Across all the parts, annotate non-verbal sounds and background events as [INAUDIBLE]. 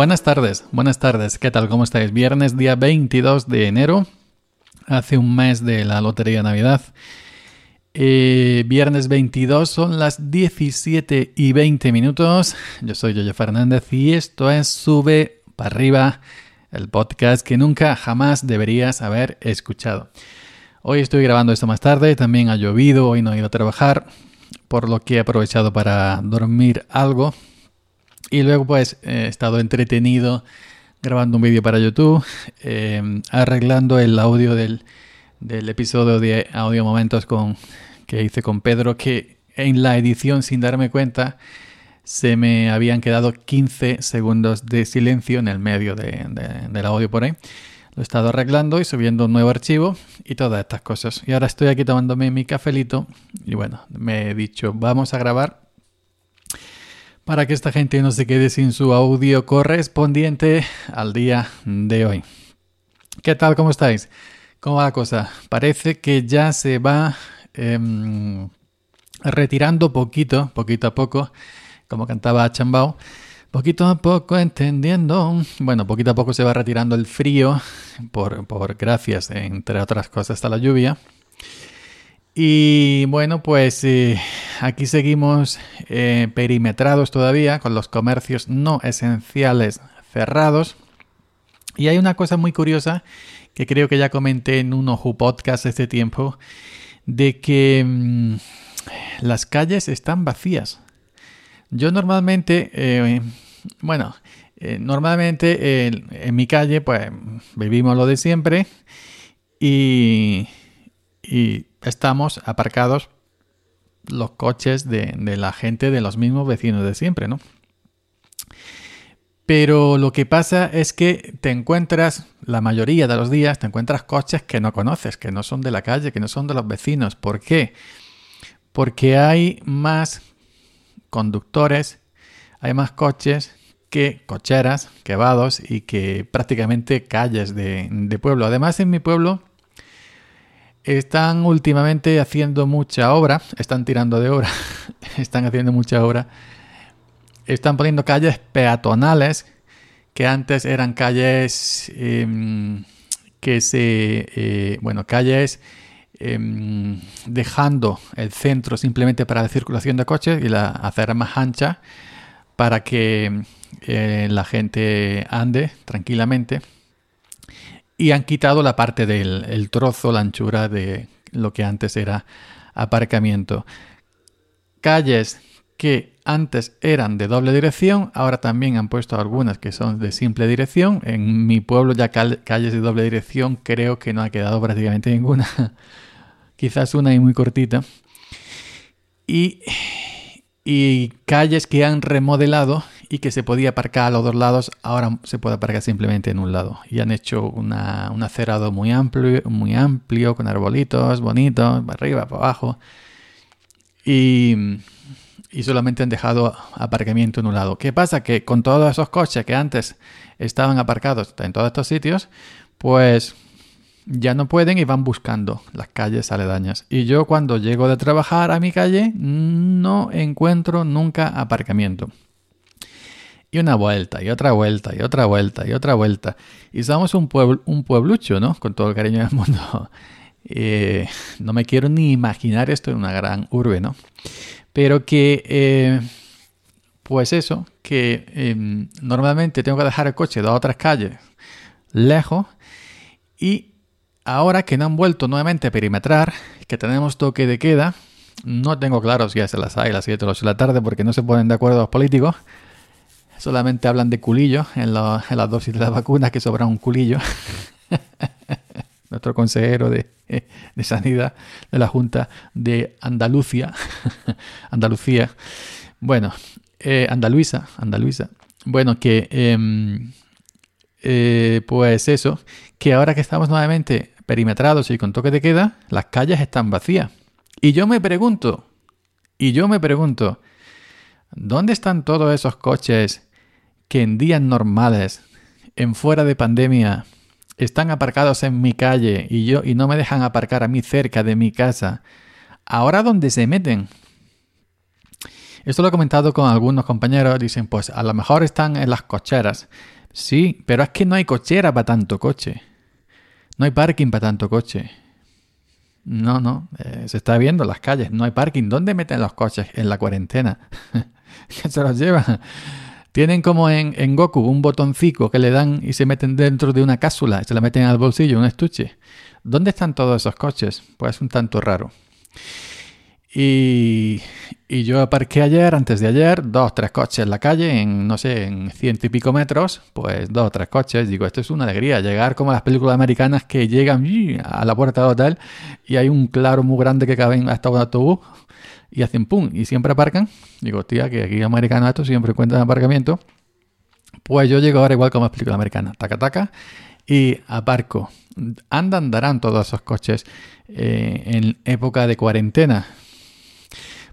Buenas tardes, buenas tardes. ¿Qué tal? ¿Cómo estáis? Viernes día 22 de enero, hace un mes de la Lotería Navidad. Eh, viernes 22 son las 17 y 20 minutos. Yo soy Yoyo Fernández y esto es Sube para arriba, el podcast que nunca jamás deberías haber escuchado. Hoy estoy grabando esto más tarde, también ha llovido, hoy no he ido a trabajar, por lo que he aprovechado para dormir algo y luego pues he estado entretenido grabando un vídeo para YouTube, em, arreglando el audio del, episodio de Audio Momentos con, que hice con Pedro, que en la edición sin darme cuenta se me habían quedado 15 segundos de silencio en el medio del audio por ahí. Lo he estado arreglando y subiendo un nuevo archivo y todas estas cosas. Y ahora estoy aquí tomándome mi cafelito y bueno, me he dicho, vamos a grabar para que esta gente no se quede sin su audio correspondiente al día de hoy. ¿Qué tal? ¿Cómo estáis? ¿Cómo va la cosa? Parece que ya se va em, retirando poquito, poquito a poco, como cantaba Chambao. Poquito a poco entendiendo. Bueno, poquito a poco se va retirando el frío, por, por gracias, entre otras cosas, a la lluvia. Y bueno, pues eh, aquí seguimos eh, perimetrados todavía con los comercios no esenciales cerrados. Y hay una cosa muy curiosa que creo que ya comenté en un Ojo Podcast este tiempo, de que mm, las calles están vacías. Yo normalmente, eh, bueno, normalmente en mi calle pues vivimos lo de siempre y, y estamos aparcados los coches de, la gente de los mismos vecinos de siempre, ¿no? Pero lo que pasa es que te encuentras, la mayoría de los días, te encuentras coches que no conoces, que no son de la calle, que no son de los vecinos. ¿Por qué? Porque hay más conductores, hay más coches que cocheras, que vados y que prácticamente calles de, de pueblo. Además, en mi pueblo están últimamente haciendo mucha obra, están tirando de obra, [LAUGHS] están haciendo mucha obra. Están poniendo calles peatonales que antes eran calles em, que se, eh, bueno, calles em, dejando el centro simplemente para la circulación de coches y la hacer más ancha para que eh, la gente ande tranquilamente y han quitado la parte del trozo, la anchura de lo que antes era aparcamiento. Calles que antes eran de doble dirección, ahora también han puesto algunas que son de simple dirección. En mi pueblo ya calles de doble dirección creo que no ha quedado prácticamente ninguna. [LAUGHS] Quizás una y muy cortita. Y, y calles que han remodelado y que se podía aparcar a los dos lados, ahora se puede aparcar simplemente en un lado. Y han hecho una, un acerado muy amplio, muy amplio, con arbolitos bonitos, para arriba, para abajo. Y, y solamente han dejado aparcamiento en un lado. ¿Qué pasa? Que con todos esos coches que antes estaban aparcados en todos estos sitios, pues ya no pueden y van buscando las calles aledañas. Y yo cuando llego de trabajar a mi calle no encuentro nunca aparcamiento y una vuelta, y otra vuelta, y otra vuelta, y otra vuelta. Y somos un, pueblo, un pueblucho, ¿no? Con todo el cariño del mundo. [LAUGHS] Eh, no me quiero ni imaginar esto en una gran urbe, ¿no? Pero que, eh, pues eso, que em, normalmente tengo que dejar el coche de otras calles lejos y ahora que no han vuelto nuevamente a perimetrar, que tenemos toque de queda, no tengo claro si ya se las hay a las 7 o las 8 de la tarde porque no se ponen de acuerdo los políticos, solamente hablan de culillo en, las dosis de la vacuna, que sobra un culillo. [LAUGHS] Nuestro consejero de, Sanidad de la Junta de Andalucía. [LAUGHS] Andalucía. Bueno, eh, Andaluisa, Andaluisa. Bueno, que em, eh, pues eso, que ahora que estamos nuevamente perimetrados y con toque de queda, las calles están vacías. Y yo me pregunto, y yo me pregunto, ¿dónde están todos esos coches que en días normales, en fuera de pandemia, están aparcados en mi calle y yo y no me dejan aparcar a mí cerca de mi casa, ahora dónde se meten? Esto lo he comentado con algunos compañeros, dicen, pues a lo mejor están en las cocheras. Sí, pero es que no hay cochera para tanto coche. No hay parking para tanto coche. No, no, eh, se está viendo en las calles, no hay parking. ¿Dónde meten los coches en la cuarentena? [LAUGHS] ¿Qué se los lleva? Tienen como en, en, Goku un botoncito que le dan y se meten dentro de una cápsula, se la meten al bolsillo, un estuche. ¿Dónde están todos esos coches? Pues un tanto raro. Y, y, yo aparqué ayer, antes de ayer, dos, tres coches en la calle, en no sé, en ciento y pico metros, pues dos tres coches. Digo, esto es una alegría, llegar como las películas americanas que llegan a la puerta del hotel y hay un claro muy grande que cabe hasta un autobús y hacen pum y siempre aparcan. Digo, tía, que aquí americanos esto siempre encuentran aparcamiento. Pues yo llego ahora igual como las películas americanas, taca taca, y aparco. Andan, andarán todos esos coches eh, en época de cuarentena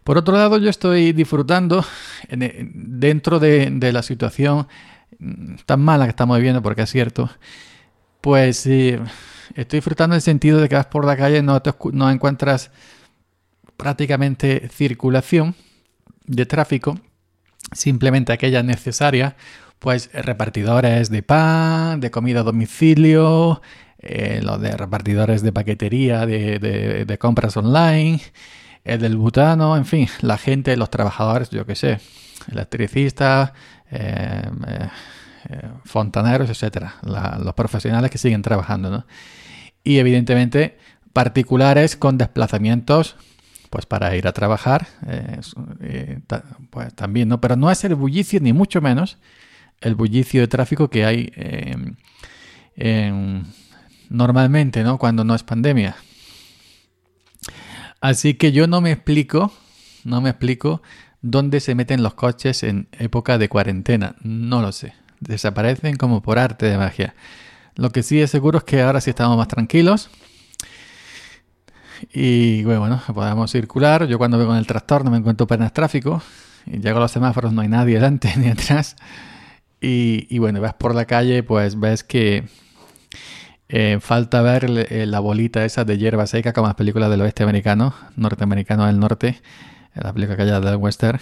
por otro lado, yo estoy disfrutando e, dentro de, la situación mm, tan mala que estamos viviendo, porque es cierto, pues estoy disfrutando en el sentido de que vas por la calle no, no encuentras prácticamente circulación de tráfico, simplemente aquella necesaria, pues repartidores de pan, de comida a domicilio, eh, los de repartidores de paquetería, de compras online, el del butano, en fin, la gente, los trabajadores, yo qué sé, electricistas, eh, eh, eh, fontaneros, etcétera, los profesionales que siguen trabajando, ¿no? Y evidentemente particulares con desplazamientos pues para ir a trabajar, pues también, ¿no? Pero no es el bullicio, ni mucho menos, el bullicio de tráfico que hay normalmente, ¿no? Cuando no es pandemia. Así que yo no me explico, no me explico dónde se meten los coches en época de cuarentena. No lo sé. Desaparecen como por arte de magia. Lo que sí es seguro es que ahora sí estamos más tranquilos. Y bueno, podemos circular. Yo cuando vengo en el tractor no me encuentro apenas tráfico. Y llego a los semáforos, no hay nadie delante [LAUGHS] ni atrás. Y, y bueno, vas por la calle, pues ves que eh, falta ver eh, la bolita esa de hierba seca como las películas del oeste americano, norteamericano del norte, la película que del western,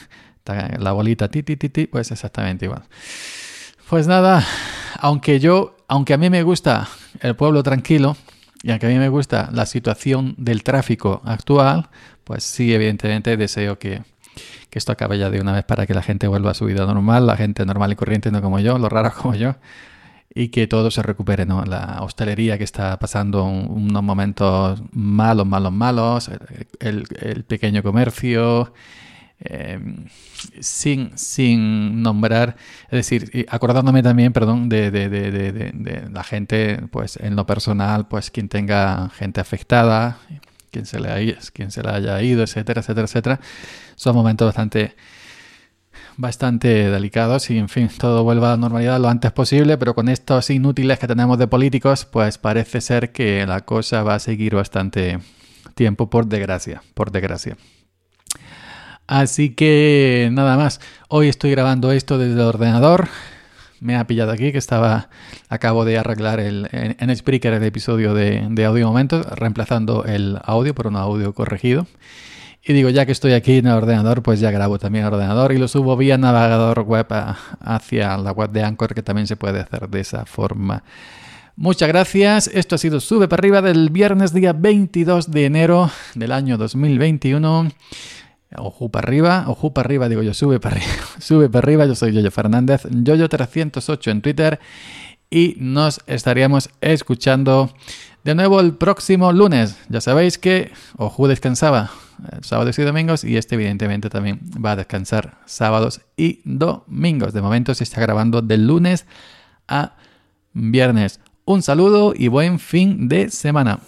la bolita ti, ti, ti, pues exactamente igual. Pues nada, aunque yo, aunque a mí me gusta el pueblo tranquilo y aunque a mí me gusta la situación del tráfico actual, pues sí, evidentemente deseo que, que esto acabe ya de una vez para que la gente vuelva a su vida normal, la gente normal y corriente, no como yo, los raros [LAUGHS] como yo y que todo se recupere, ¿no? La hostelería que está pasando unos momentos malos, malos, malos, el, pequeño comercio, em, sin, sin nombrar, es decir, acordándome también, perdón, de, de, de, de, la gente, pues en lo personal, pues quien tenga gente afectada, quien se le, quien se le haya ido, etcétera, etcétera, etcétera, son momentos bastante bastante delicados y en fin, todo vuelva a la normalidad lo antes posible, pero con estos inútiles que tenemos de políticos, pues parece ser que la cosa va a seguir bastante tiempo, por desgracia, por desgracia. Así que nada más, hoy estoy grabando esto desde el ordenador. Me ha pillado aquí que estaba, acabo de arreglar el, en, en Spreaker el episodio de, de Audio Momentos, reemplazando el audio por un audio corregido. Y digo, ya que estoy aquí en el ordenador, pues ya grabo también el ordenador y lo subo vía navegador web hacia la web de Anchor, que también se puede hacer de esa forma. Muchas gracias. Esto ha sido Sube para arriba del viernes día 22 de enero del año 2021. Ojo para arriba, ojo para arriba, digo yo, sube para arriba, [LAUGHS] sube para arriba. Yo soy Yoyo Fernández, Yoyo308 en Twitter y nos estaríamos escuchando de nuevo el próximo lunes. Ya sabéis que Ojo descansaba sábados y domingos y este evidentemente también va a descansar sábados y domingos. De momento se está grabando de lunes a viernes. Un saludo y buen fin de semana.